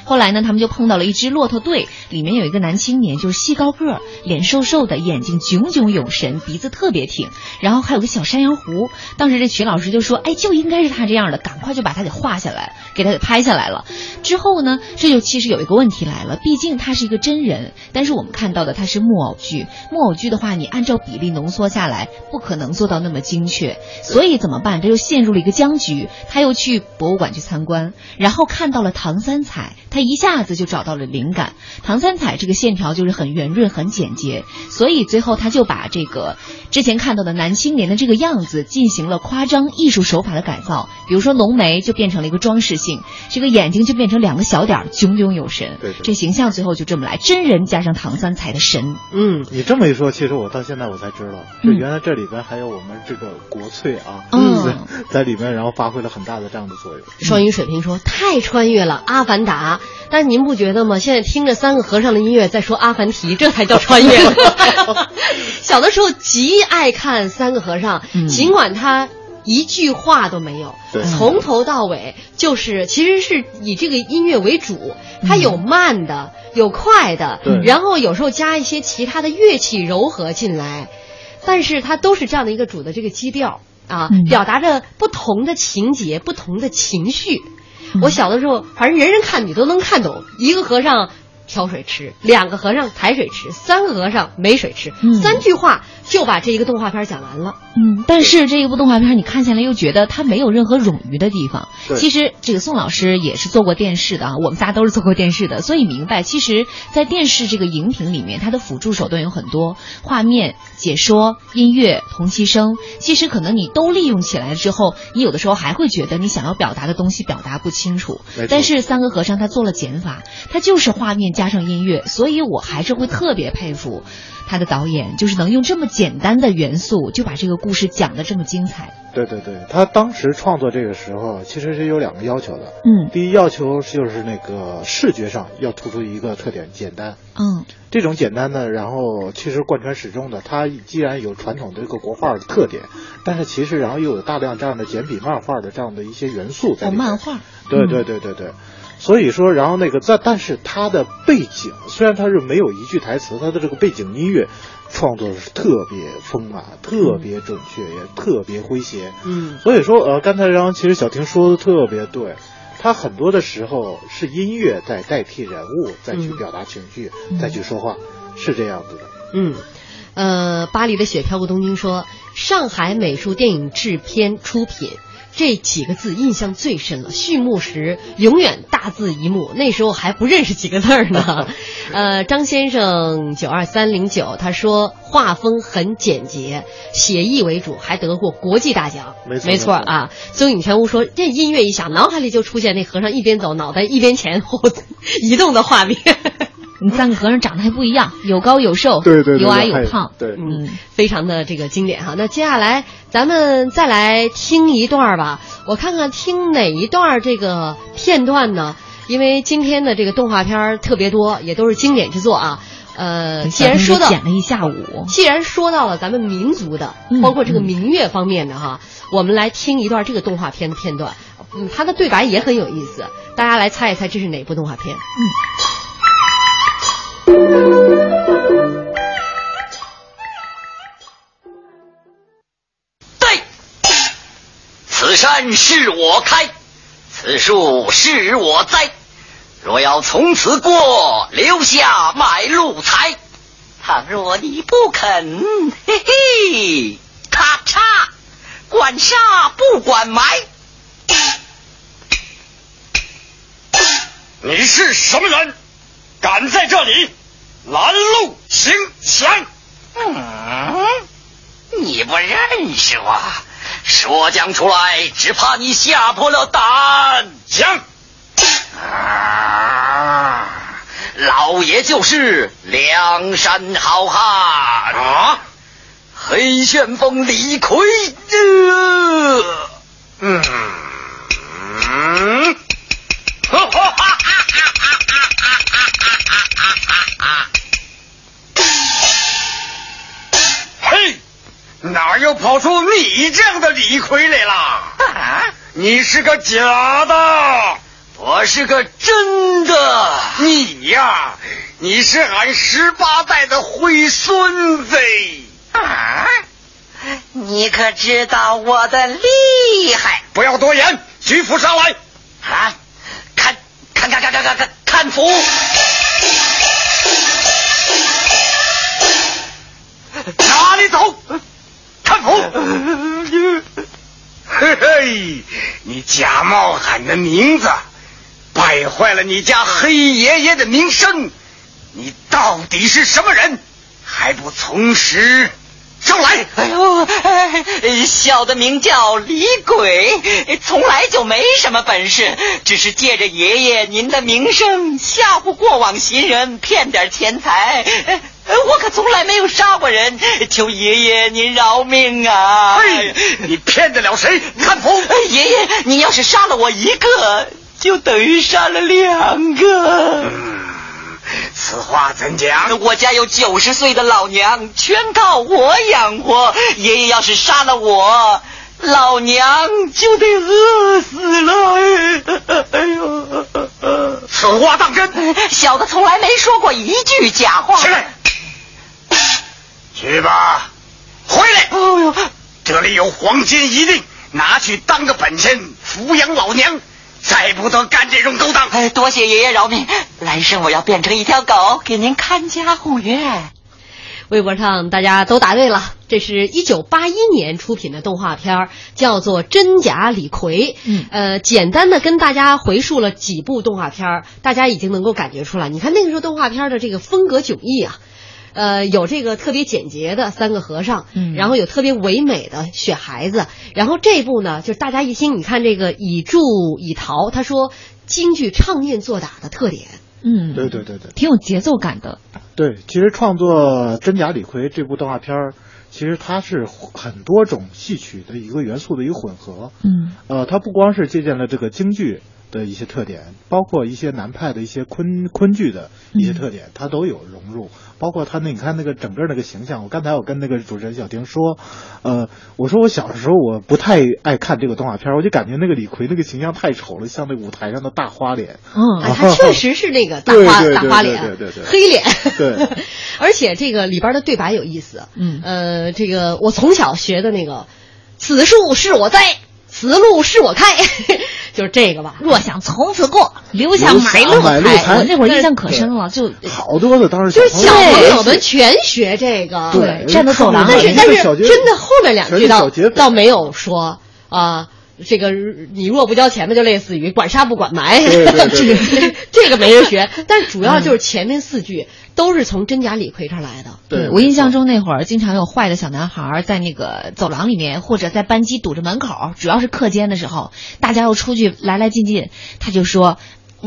Speaker 2: 后来呢，他们就碰到了一支骆驼队，里面有一个男青年，就是细高个儿，脸瘦瘦的，眼睛炯炯有神，鼻子特别挺，然后还有个小山羊胡。当时这曲老师就说：“哎，就应该是他这样的，赶快就把他给画下来，给他给拍下来了。”之后呢，这就其实有一个问题来了，毕竟他是一个真人，但是我们看到的他是木偶剧，木偶剧的话，你按照比例浓缩下来，不可能做到那么精确，所以怎么办？这就陷入了一个僵局。他又去博物馆去参观，然后看到了唐三彩。他一下子就找到了灵感。唐三彩这个线条就是很圆润、很简洁，所以最后他就把这个之前看到的男青年的这个样子进行了夸张艺术手法的改造。比如说浓眉就变成了一个装饰性，这个眼睛就变成两个小点儿，炯炯有神。
Speaker 3: 对对
Speaker 2: 这形象最后就这么来，真人加上唐三彩的神。
Speaker 1: 嗯，
Speaker 3: 你这么一说，其实我到现在我才知道，就
Speaker 2: 嗯
Speaker 3: 原来这里边还有我们这个国粹啊，
Speaker 2: 嗯
Speaker 3: 在 在里面，然后发挥了很大的这样的作用。
Speaker 1: 双鱼水平说太穿越了《阿凡达》，但是您不觉得吗？现在听着三个和尚的音乐，在说阿凡提，这才叫穿越。小的时候极爱看三个和尚，尽管他。一句话都没有，从头到尾就是，其实是以这个音乐为主，它有慢的，有快的，然后有时候加一些其他的乐器柔和进来，但是它都是这样的一个主的这个基调啊，
Speaker 2: 嗯
Speaker 1: 表达着不同的情节、不同的情绪。我小的时候，反正人人看你都能看懂，一个和尚挑水吃，两个和尚抬水吃，三个和尚没水吃，
Speaker 2: 嗯
Speaker 1: 三句话就把这一个动画片讲完了。
Speaker 2: 嗯，但是这一部动画片你看下来又觉得它没有任何冗余的地方。
Speaker 1: 对
Speaker 2: 其实这个宋老师也是做过电视的啊，我们仨都是做过电视的，所以明白，其实，在电视这个荧屏里面，它的辅助手段有很多，画面、解说、音乐、同期声，其实可能你都利用起来了之后，你有的时候还会觉得你想要表达的东西表达不清楚。但是三个和尚他做了减法，他就是画面加上音乐，所以我还是会特别佩服。他的导演就是能用这么简单的元素就把这个故事讲得这么精彩。
Speaker 3: 对对对，他当时创作这个时候其实是有两个要求的。
Speaker 2: 嗯
Speaker 3: 第一要求就是那个视觉上要突出一个特点，简单。
Speaker 2: 嗯
Speaker 3: 这种简单呢，然后其实贯穿始终的，它既然有传统的这个国画的特点，但是其实然后又有大量这样的简笔漫画的这样的一些元素在
Speaker 2: 哦，
Speaker 3: 里面。
Speaker 2: 漫画。
Speaker 3: 对对对对对，所以说，然后那个但，但是他的背景虽然他是没有一句台词，他的这个背景音乐创作是特别丰满、特别准确，也特别诙谐。
Speaker 1: 嗯，
Speaker 3: 所以说，呃，刚才然后其实小婷说的特别对，他很多的时候是音乐在代替人物，再去
Speaker 1: 嗯
Speaker 3: 表达情绪，再去说话，是这样子的。
Speaker 1: 嗯，呃，巴黎的雪飘过东京说，上海美术电影制片出品。这几个字印象最深了。序幕时永远大字一幕，那时候还不认识几个字儿呢。呃，张先生九二三零九他说画风很简洁，写意为主，还得过国际大奖。
Speaker 3: 没错
Speaker 1: 没错啊。曾影全屋说，这音乐一响，脑海里就出现那和尚一边走，脑袋一边前后移动的画面。
Speaker 2: 你三个和尚长得还不一样，有高有瘦，
Speaker 3: 对对对
Speaker 2: 有矮有胖，
Speaker 3: 对，
Speaker 1: 嗯，非常的这个经典哈。那接下来咱们再来听一段吧，我看看听哪一段这个片段呢？因为今天的这个动画片儿特别多，也都是经典之作啊。呃，既然说到
Speaker 2: 剪了一下午，
Speaker 1: 既然说到了咱们民族的，
Speaker 2: 嗯
Speaker 1: 包括这个民乐方面的哈，我们来听一段这个动画片的片段。嗯，它的对白也很有意思，大家来猜一猜这是哪部动画片？
Speaker 2: 嗯。
Speaker 20: 对，此山是我开，此树是我栽。若要从此过，留下买路财。倘若你不肯，嘿嘿，咔嚓，管杀不管埋。
Speaker 17: 你是什么人？敢在这里拦路行抢？
Speaker 20: 嗯，你不认识我，说将出来，只怕你吓破了胆。
Speaker 17: 讲。
Speaker 20: 啊，老爷就是梁山好汉
Speaker 17: 啊，
Speaker 20: 黑旋风李逵。
Speaker 17: 嗯嗯！嘿，哪又跑出你这样的李逵来了？
Speaker 20: 啊，
Speaker 17: 你是个假的。
Speaker 20: 我是个真的，
Speaker 17: 你呀，你是俺十八代的龟孙子
Speaker 20: 啊！你可知道我的厉害？
Speaker 17: 不要多言，举斧上来！
Speaker 20: 啊，看，看，看，看，看，看，看，看斧！
Speaker 17: 哪里走？看府！嘿嘿，你假冒喊的名字。败坏了你家黑爷爷的名声，你到底是什么人？还不从实招来！
Speaker 20: 哎呦，哎小的名叫李鬼，从来就没什么本事，只是借着爷爷您的名声吓唬过往行人，骗点钱财。我可从来没有杀过人，求爷爷您饶命啊！
Speaker 17: 嘿，你骗得了谁？看谱！
Speaker 20: 爷爷，你要是杀了我一个。就等于杀了两个。
Speaker 17: 嗯，此话怎讲？
Speaker 20: 我家有九十岁的老娘，全靠我养活。爷爷要是杀了我，老娘就得饿死了。哎呦，
Speaker 17: 此话当真？
Speaker 20: 小的从来没说过一句假话。
Speaker 17: 起来，去吧，回来。
Speaker 20: 哎呦，
Speaker 17: 这里有黄金一锭，拿去当个本钱抚养老娘。再不得干这种勾当！
Speaker 20: 哎，多谢爷爷饶命，来生我要变成一条狗，给您看家护院。
Speaker 1: 微博上大家都答对了，这是一九八一年出品的动画片，叫做《真假李逵》。
Speaker 2: 嗯，
Speaker 1: 呃，简单的跟大家回述了几部动画片，大家已经能够感觉出来。你看那个时候动画片的这个风格迥异啊。呃，有这个特别简洁的三个和尚，
Speaker 2: 嗯，
Speaker 1: 然后有特别唯美的雪孩子，然后这部呢，就是大家一听，你看这个以柱以陶，他说京剧唱念做打的特点，
Speaker 2: 嗯，
Speaker 3: 对对对对，
Speaker 2: 挺有节奏感的。
Speaker 3: 对，其实创作《真假李逵》这部动画片儿，其实它是很多种戏曲的一个元素的一个混合，
Speaker 2: 嗯，
Speaker 3: 呃，它不光是借鉴了这个京剧。的一些特点，包括一些南派的一些昆昆剧的一些特点，它都有融入。包括他那你看那个整个那个形象，我刚才我跟那个主持人小丁说，呃，我说我小的时候我不太爱看这个动画片，我就感觉那个李逵那个形象太丑了，像那舞台上的大花脸。
Speaker 1: 嗯，他确实是那个大花大花脸，
Speaker 3: 对对对，
Speaker 1: 黑脸。
Speaker 3: 对，
Speaker 1: 而且这个里边的对白有意思。
Speaker 2: 嗯，
Speaker 1: 呃，这个我从小学的那个，此树是我栽，此路是我开。就是这个吧，
Speaker 2: 若想从此过，留下
Speaker 3: 买
Speaker 2: 路
Speaker 3: 财。
Speaker 2: 我那会儿印象可深了，就
Speaker 3: 好多的当时
Speaker 1: 就是小朋友们全学这个，
Speaker 3: 对，
Speaker 2: 站在走廊。
Speaker 1: 但是但是真的后面两句倒倒没有说啊，这个你若不交钱的，就类似于管杀不管埋，这个没人学。但主要就是前面四句。都是从真假李逵这儿来的。
Speaker 3: 对
Speaker 2: 我印象中那会儿经常有坏的小男孩在那个走廊里面，或者在班级堵着门口，主要是课间的时候，大家要出去来来进进，他就说。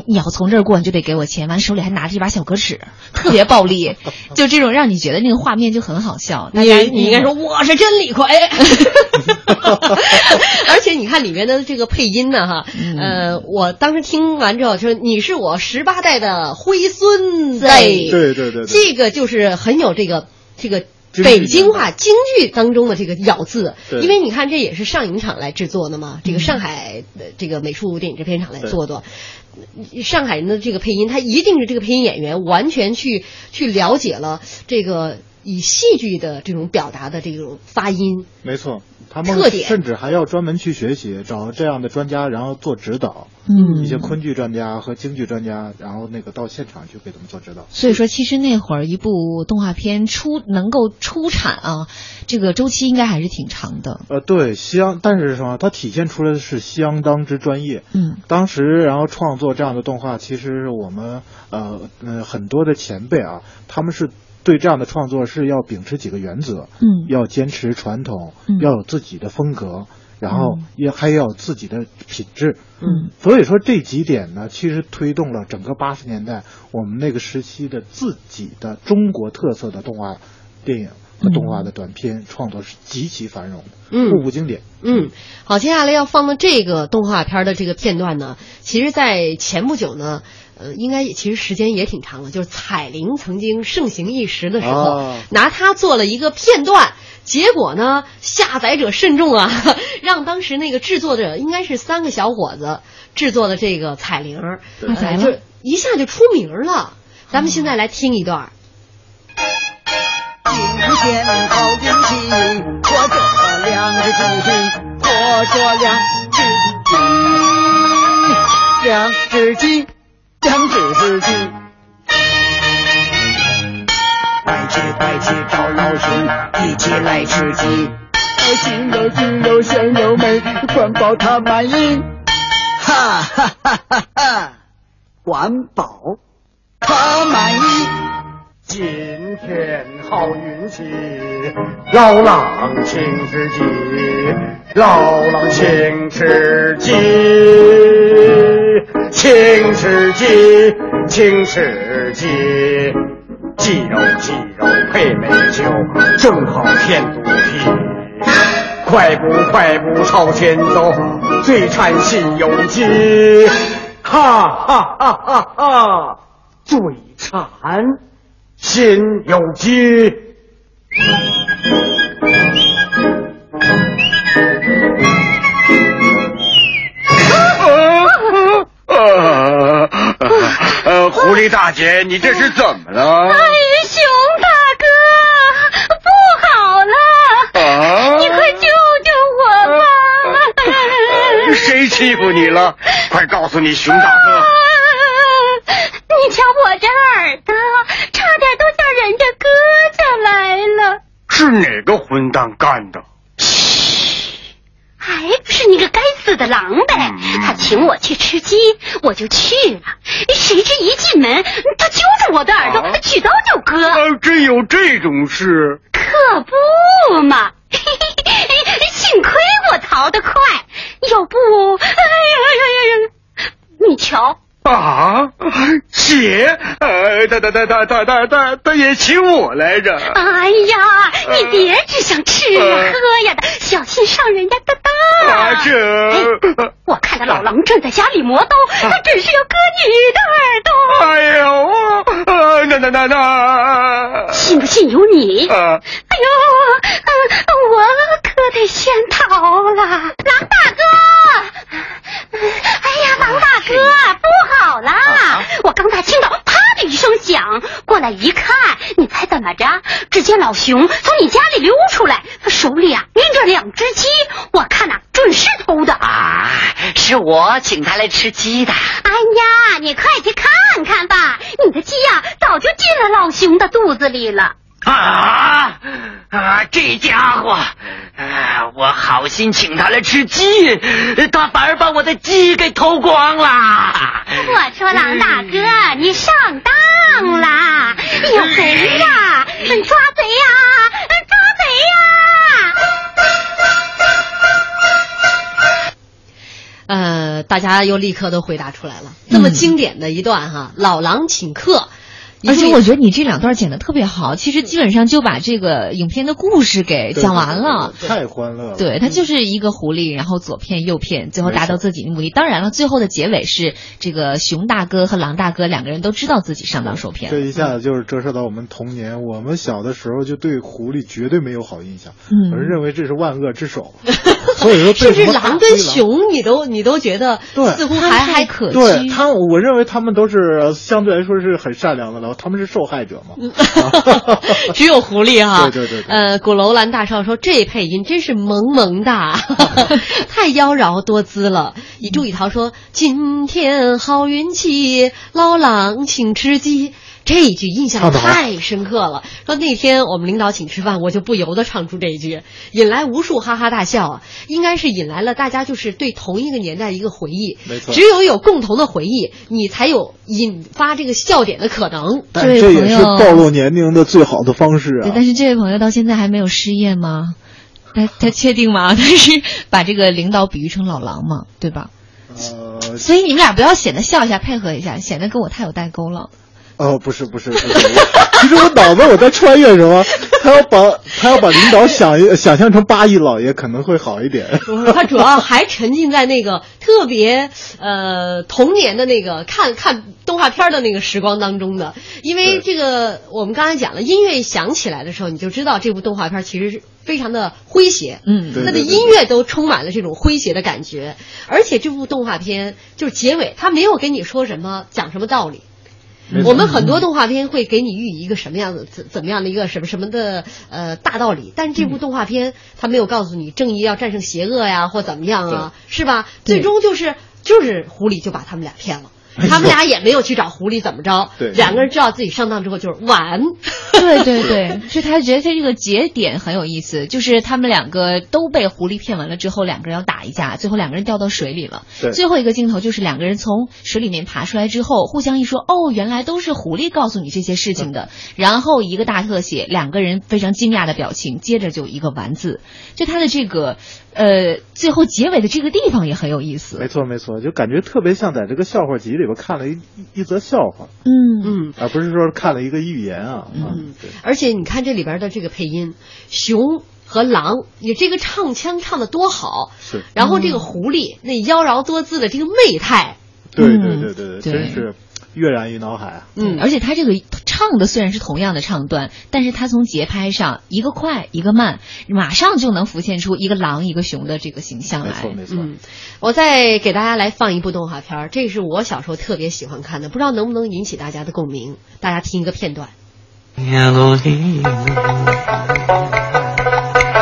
Speaker 2: 你要从这儿过，你就得给我钱。完手里还拿着一把小格尺，特别暴力，就这种让你觉得那个画面就很好笑。
Speaker 1: 你你应该说我是真李逵，而且你看里面的这个配音呢，哈，呃，我当时听完之后说你是我十八代的灰孙子，
Speaker 3: 对对对，
Speaker 1: 这个就是很有这个这个北京话京剧当中的这个咬字，因为你看这也是上影厂来制作的嘛，这个上海的这个美术电影制片厂来做的。上海人的这个配音，他一定是这个配音演员完全去去了解了这个以戏剧的这种表达的这种发音。
Speaker 3: 没错，他们甚至还要专门去学习，找这样的专家，然后做指导。
Speaker 2: 嗯，
Speaker 3: 一些昆剧专家和京剧专家，然后那个到现场去给他们做指导。
Speaker 2: 所以说，其实那会儿一部动画片出能够出产啊，这个周期应该还是挺长的。
Speaker 3: 呃，对，相但是什么？它体现出来的是相当之专业。
Speaker 2: 嗯，
Speaker 3: 当时然后创作这样的动画，其实我们呃呃很多的前辈啊，他们是。对这样的创作是要秉持几个原则，
Speaker 2: 嗯，
Speaker 3: 要坚持传统，
Speaker 2: 嗯。
Speaker 3: 要有自己的风格，然后也还要有自己的品质，
Speaker 2: 嗯，
Speaker 3: 所以说这几点呢，其实推动了整个八十年代我们那个时期的自己的中国特色的动画电影和动画的短片创作是极其繁荣的，
Speaker 1: 嗯。
Speaker 3: 步步经典。
Speaker 1: 嗯，好，接下来要放的这个动画片的这个片段呢，其实，在前不久呢，呃，应该其实时间也挺长了，就是彩铃曾经盛行一时的时候，
Speaker 3: 哦
Speaker 1: 拿它做了一个片段，结果呢，下载者慎重啊，让当时那个制作者应该是三个小伙子制作的这个彩铃就一下就出名了。咱们现在来听一段儿。
Speaker 26: 今天好天气，我这两只鸡，我这两只鸡，两只鸡，两只鸡。快去快去找老熊，一起来吃鸡。金肉金肉鲜肉美，管饱他满意。哈哈哈哈哈！管饱他满意。
Speaker 17: 今天好运气，老狼请吃鸡，老狼请吃鸡，请吃鸡，请吃鸡，鸡肉鸡肉配美酒，正好添肚皮。快步快步朝前走，最馋心有鸡，哈哈哈哈哈！最馋。心有鸡。呃，呃，狐狸大姐，你这是怎么了？
Speaker 4: 哎呀，熊大哥，不好了！
Speaker 17: 啊
Speaker 4: 你快救救我吧！
Speaker 17: 谁欺负你了？快告诉你熊大哥！
Speaker 4: 你瞧我这耳朵，差点都叫人家割下来了。
Speaker 17: 是哪个混蛋干的？
Speaker 4: 还不是那个该死的狼呗！他请我去吃鸡，我就去了。谁知一进门，他揪着我的耳朵，举刀就割。
Speaker 17: 啊，真有这种事？
Speaker 4: 可不嘛！幸亏我逃得快，要不……哎呀呀呀呀！你瞧，
Speaker 17: 啊，姐，呃，他他他他他他他他也请我来着。
Speaker 4: 哎呀，你别只想吃呀、
Speaker 17: 呃
Speaker 4: 喝呀的，小心上人家的当。
Speaker 17: 啊，这，
Speaker 4: 我看到老狼正在家里磨刀，他准是要割你的耳朵。
Speaker 17: 哎呦，啊，那那那那，
Speaker 4: 信不信由你。
Speaker 17: 啊，
Speaker 4: 哎呦，嗯，我可得先逃了。狼大哥，哎呀，狼大哥，不好啦！我刚才听到啪的一声响，过来一看，你猜怎么着？只见老熊从你家里溜出来，他手里啊拎着两只鸡，我看呐、准是偷的。
Speaker 20: 啊，是我请他来吃鸡的。
Speaker 4: 哎呀，你快去看看吧，你的鸡呀、早就进了老熊的肚子里了。
Speaker 20: 啊啊！这家伙，啊，我好心请他来吃鸡，他反而把我的鸡给偷光了。
Speaker 4: 我说狼大哥，你上当啦！有贼呀！抓贼呀！抓贼呀！
Speaker 1: 呃，大家又立刻都回答出来了，那么经典的一段哈，老狼请客。
Speaker 2: 而且我觉得你这两段剪的特别好，其实基本上就把这个影片的故事给讲完了。
Speaker 3: 太欢乐了。
Speaker 2: 对，它就是一个狐狸，然后左骗右骗，最后达到自己的目的。当然了，最后的结尾是这个熊大哥和狼大哥两个人都知道自己上当受骗了。
Speaker 3: 这一下子就是折射到我们童年，我们小的时候就对狐狸绝对没有好印象，
Speaker 2: 嗯
Speaker 3: 而认为这是万恶之首。所以说，
Speaker 1: 甚至
Speaker 3: 对什么大
Speaker 1: 狼跟熊，你都你都觉得似乎还还可
Speaker 3: 对他，我认为他们都是相对来说是很善良的了，他们是受害者吗。
Speaker 1: 只有狐狸哈。
Speaker 3: 对对对对
Speaker 1: 呃，古楼兰大少说这配音真是萌萌哒，太妖娆多姿了。以朱雨桃说今天好运气，老狼请吃鸡。这一句印象太深刻了。说那天我们领导请吃饭，我就不由得唱出这一句，引来无数哈哈大笑啊！应该是引来了大家就是对同一个年代一个回忆。
Speaker 3: 没错
Speaker 1: 只有有共同的回忆，你才有引发这个笑点的可能。
Speaker 3: 但这也是暴露年龄的最好的方式
Speaker 2: 对，
Speaker 3: 啊！
Speaker 2: 但是这位朋友到现在还没有失业吗？他他确定吗？他是把这个领导比喻成老狼嘛，对吧？
Speaker 3: 呃，
Speaker 2: 所以你们俩不要显得笑一下，配合一下，显得跟我太有代沟了。
Speaker 3: 哦，不是不是不是，我 其实我脑子我在穿越什么？他要把他要把领导想一想象成八亿老爷，可能会好一点。
Speaker 1: 他主要还沉浸在那个 特别呃童年的那个看看动画片的那个时光当中的，因为这个我们刚才讲了，音乐一响起来的时候，你就知道这部动画片其实是非常的诙谐，
Speaker 2: 嗯
Speaker 1: 它的音乐都充满了这种诙谐的感觉，而且这部动画片就是结尾，他没有跟你说什么讲什么道理。我们很多动画片会给你寓意一个什么样的怎怎么样的一个什么什么的呃大道理，但是这部动画片它没有告诉你正义要战胜邪恶呀，或怎么样啊，是吧？最终就是就是狐狸就把他们俩骗了。他们俩也没有去找狐狸怎么着，
Speaker 3: 对。
Speaker 1: 两个人知道自己上当之后就是完，
Speaker 2: 对对对，是他觉得他这个节点很有意思，就是他们两个都被狐狸骗完了之后，两个人要打一架，最后两个人掉到水里了。
Speaker 3: 对。
Speaker 2: 最后一个镜头就是两个人从水里面爬出来之后，互相一说，哦，原来都是狐狸告诉你这些事情的。然后一个大特写，两个人非常惊讶的表情，接着就一个完字，就他的这个呃最后结尾的这个地方也很有意思。
Speaker 3: 没错没错，就感觉特别像在这个笑话集里边看了一一一则笑话，
Speaker 2: 嗯
Speaker 1: 嗯，
Speaker 3: 而不是说看了一个寓言啊。嗯，对。
Speaker 1: 而且你看这里边的这个配音，熊和狼，你这个唱腔唱的多好，
Speaker 3: 是。
Speaker 1: 然后这个狐狸那妖娆多姿的这个媚态，
Speaker 3: 对对
Speaker 2: 嗯
Speaker 3: 对对
Speaker 2: 对
Speaker 3: 真是跃然于脑海啊！
Speaker 2: 嗯，而且他这个唱的虽然是同样的唱段，但是他从节拍上一个快一个慢，马上就能浮现出一个狼一个熊的这个形象来。
Speaker 3: 没错没错。
Speaker 1: 嗯，我再给大家来放一部动画片儿，这是我小时候特别喜欢看的，不知道能不能引起大家的共鸣。大家听一个片段。
Speaker 27: 咦，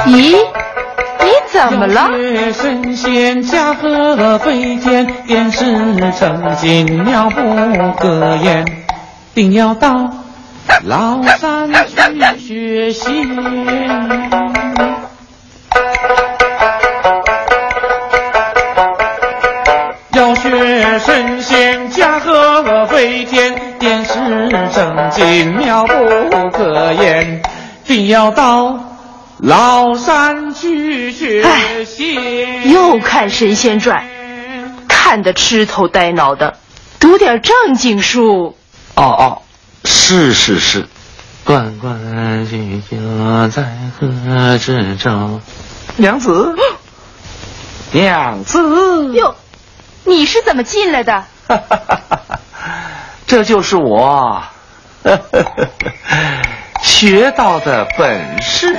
Speaker 27: 你怎么了？
Speaker 8: 学神仙驾鹤飞天，便是成精妙不可言，定要到崂山去学习。要学神仙驾鹤飞天，便是成精妙不可言，定要到崂山去学习。
Speaker 27: 又看《神仙传》，看得痴头呆脑的，读点正经书。
Speaker 16: 哦哦，是是是，关关雎鸠，在河之洲。娘子，娘子，
Speaker 27: 哟，你是怎么进来的？
Speaker 16: 这就是我 学到的本事。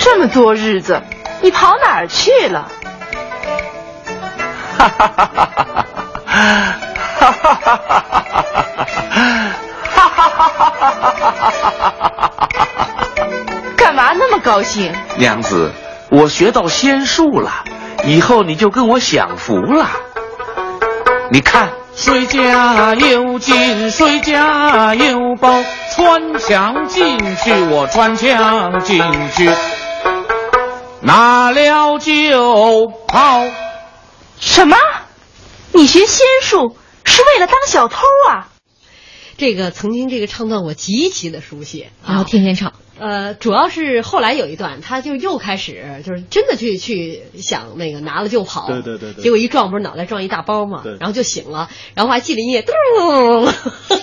Speaker 27: 这么多日子，你跑哪儿去了？
Speaker 16: 哈哈哈哈哈哈！
Speaker 27: 哈！哈！哈！哈！哈！哈！哈！哈！哈！哈！哈！哈那么高兴？
Speaker 16: 娘子，我学到仙术了，以后你就跟我享福了。你看，
Speaker 8: 谁家有金，谁家有宝，穿墙进去，我穿墙进去，拿了就跑。
Speaker 27: 什么？你学仙术是为了当小偷啊？
Speaker 1: 这个曾经这个唱段我极其的熟悉，
Speaker 2: 然后天天唱。
Speaker 1: 呃，主要是后来有一段，他就又开始就是真的去去想那个拿了就跑，
Speaker 3: 对对对对。
Speaker 1: 结果一撞不是脑袋撞一大包嘛，然后就醒了，然后还记了音乐，咚，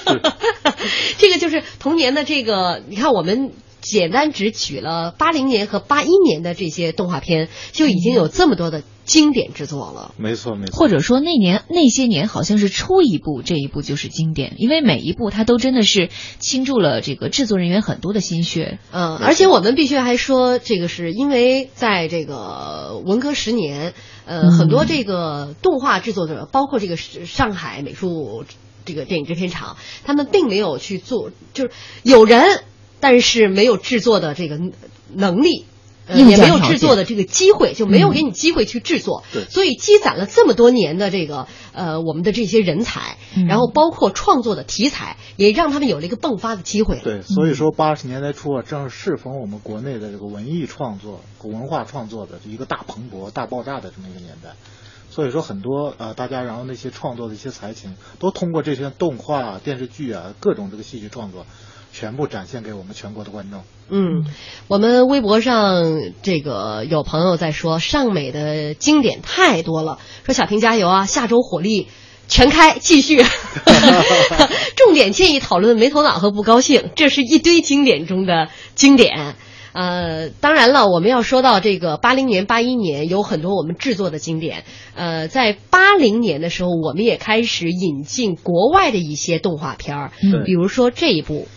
Speaker 1: 这个就是童年的这个，你看我们简单只取了八零年和八一年的这些动画片，就已经有这么多的经典之作了。
Speaker 3: 没错，没错。
Speaker 2: 或者说那年那些年好像是出一部，这一部就是经典，因为每一部它都真的是倾注了这个制作人员很多的心血。
Speaker 1: 嗯，而且我们必须还说，这个是因为在这个文革十年，呃，
Speaker 2: 嗯
Speaker 1: 很多这个动画制作者，包括这个上海美术这个电影制片厂，他们并没有去做，就是有人，但是没有制作的这个能力。呃也没有制作的这个机会，就没有
Speaker 2: 嗯
Speaker 1: 给你机会去制作，
Speaker 3: 对
Speaker 1: 所以积攒了这么多年的这个呃我们的这些人才，
Speaker 2: 嗯
Speaker 1: 然后包括创作的题材，也让他们有了一个迸发的机会。
Speaker 3: 对，所以说八十年代初啊，正是适逢我们国内的这个文艺创作、文化创作的一个大蓬勃、大爆炸的这么一个年代。所以说，很多呃，大家然后那些创作的一些才情，都通过这些动画、啊、电视剧啊，各种这个戏剧创作，全部展现给我们全国的观众。
Speaker 1: 嗯，我们微博上这个有朋友在说，尚美的经典太多了，说小平加油啊，下周火力全开，继续。重点建议讨论没头脑和不高兴，这是一堆经典中的经典。呃，当然了，我们要说到这个八零年、八一年，有很多我们制作的经典。呃，在八零年的时候，我们也开始引进国外的一些动画片儿，
Speaker 2: 嗯
Speaker 1: 比如说这一部。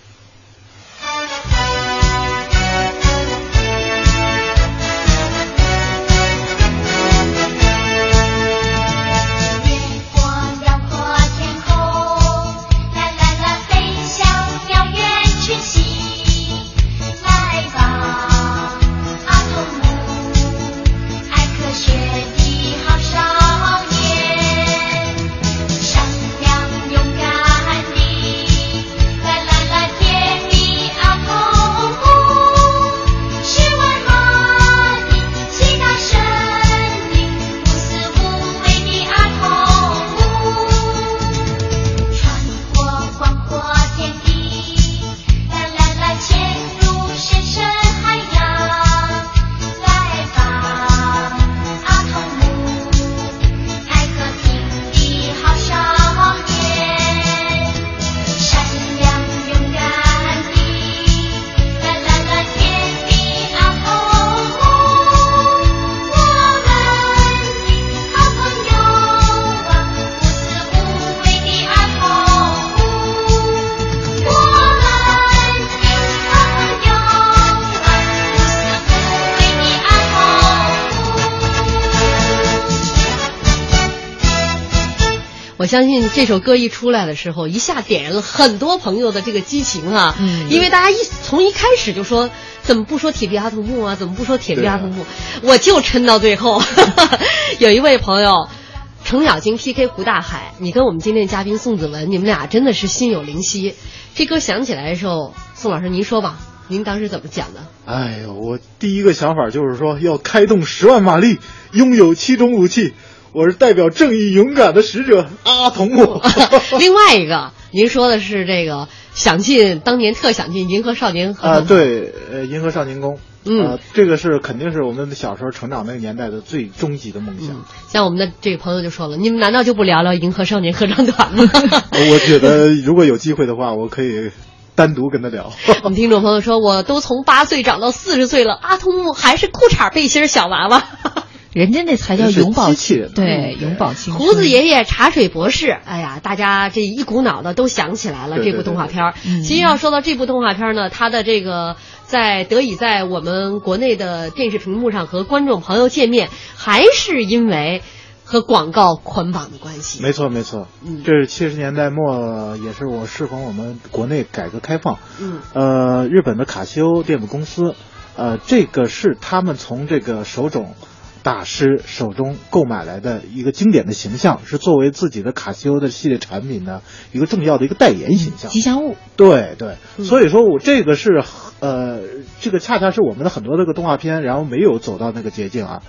Speaker 1: 相信这首歌一出来的时候，一下点燃了很多朋友的这个激情啊！
Speaker 2: 嗯
Speaker 1: 因为大家一从一开始就说，怎么不说铁臂阿童木啊？怎么不说铁臂阿童木？我就撑到最后。有一位朋友，程咬金 PK 胡大海，你跟我们今天的嘉宾宋子文，你们俩真的是心有灵犀。这歌响起来的时候，宋老师您说吧，您当时怎么讲的？
Speaker 3: 哎呦，我第一个想法就是说要开动十万马力，拥有七种武器。我是代表正义勇敢的使者阿童木。
Speaker 1: 另外一个，您说的是这个想进当年特想进银河少年合
Speaker 3: 啊，
Speaker 1: 唱团
Speaker 3: 对，呃，银河少年宫，
Speaker 1: 嗯
Speaker 3: 呃，这个是肯定是我们小时候成长那个年代的最终极的梦想。
Speaker 1: 像我们的这个朋友就说了，你们难道就不聊聊银河少年合唱团吗？
Speaker 3: 我觉得如果有机会的话，我可以单独跟他聊。
Speaker 1: 我们听众朋友说，我都从八岁长到四十岁了，阿童木还是裤衩背心小娃娃。
Speaker 2: 人家那才叫永葆青，对，永葆青春。
Speaker 1: 胡子爷爷茶水博士，哎呀，大家这一股脑的都想起来了这部动画片其实要说到这部动画片儿呢，它的这个在得以在我们国内的电视屏幕上和观众朋友见面，还是因为和广告捆绑的关系。
Speaker 3: 没错，没错，
Speaker 1: 嗯。
Speaker 3: 这是七十年代末，也是我适逢我们国内改革开放，
Speaker 1: 嗯。
Speaker 3: 呃，日本的卡西欧电子公司，呃，这个是他们从这个手冢大师手中购买来的一个经典的形象，是作为自己的卡西欧的系列产品的一个重要的一个代言形象。
Speaker 2: 吉祥物。
Speaker 3: 对对，
Speaker 2: 嗯
Speaker 3: 所以说我这个是呃，这个恰恰是我们的很多这个动画片，然后没有走到那个捷径啊。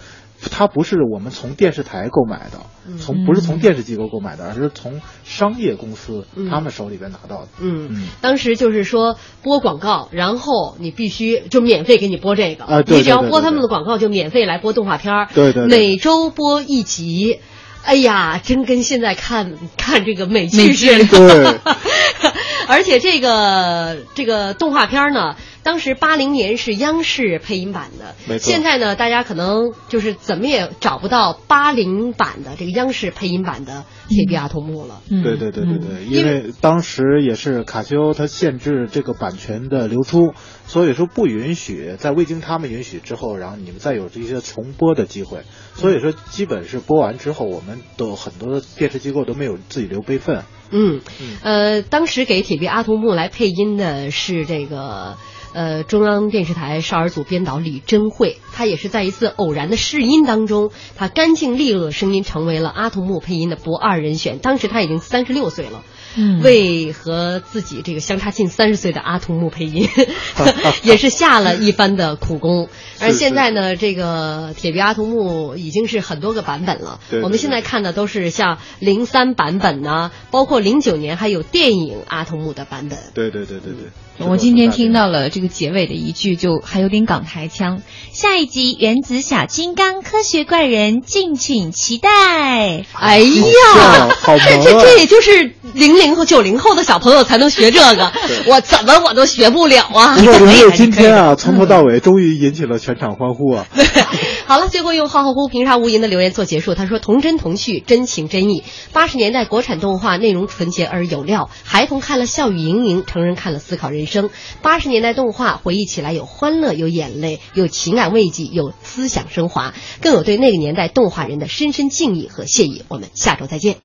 Speaker 3: 它不是我们从电视台购买的，从不是从电视机构购买的，而是从商业公司
Speaker 1: 嗯。
Speaker 3: 他们手里边拿到的。
Speaker 1: 嗯，当时就是说播广告，然后你必须就免费给你播这个，你只要播他们的广告就免费来播动画片儿，
Speaker 3: 对对对
Speaker 1: 每周播一集。哎呀，真跟现在看 看这个美剧似的。
Speaker 3: 对，
Speaker 1: 而且这个这个动画片呢，当时八零年是央视配音版的，
Speaker 3: 没错
Speaker 1: 现在呢，大家可能就是怎么也找不到八零版的这个央视配音版的《铁臂阿童木》了。
Speaker 3: 对对对对对，因为当时也是卡西欧它限制这个版权的流出，所以说不允许在未经他们允许之后，然后你们再有这些重播的机会。所以说，基本是播完之后，我们都很多电视机构都没有自己留备份。
Speaker 1: 嗯，呃，当时给《铁臂阿童木》来配音的是这个。呃，中央电视台少儿组编导李珍慧，她也是在一次偶然的试音当中，她干净利落的声音成为了阿童木配音的不二人选。当时她已经三十六岁了，
Speaker 2: 嗯
Speaker 1: 为和自己这个相差近三十岁的阿童木配音，也是下了一番的苦功。而现在呢，这个铁臂阿童木已经是很多个版本了。
Speaker 3: 对对
Speaker 1: 我们现在看的都是像零三版本呐、包括零九年还有电影阿童木的版本。
Speaker 3: 对对对对对。
Speaker 2: 我今天听到了这个结尾的一句，就还有点港台腔。下一集《原子小金刚科学怪人》，敬请期待。
Speaker 1: 哎呀，
Speaker 3: 好萌啊
Speaker 1: 这这这也就是零零后、九零后的小朋友才能学这个，我怎么我都学不了啊！
Speaker 3: 不过刘烨今天啊，从头到尾终于引起了全场欢呼啊！
Speaker 1: 好了，最后用浩浩乎平沙无垠的留言做结束。他说：“童真童趣，真情真意。八十年代国产动画内容纯洁而有料，孩童看了笑语盈盈，成人看了思考人生。八十年代动画回忆起来有欢乐，有眼泪，有情感慰藉，有思想升华，更有对那个年代动画人的深深敬意和谢意。我们下周再见。”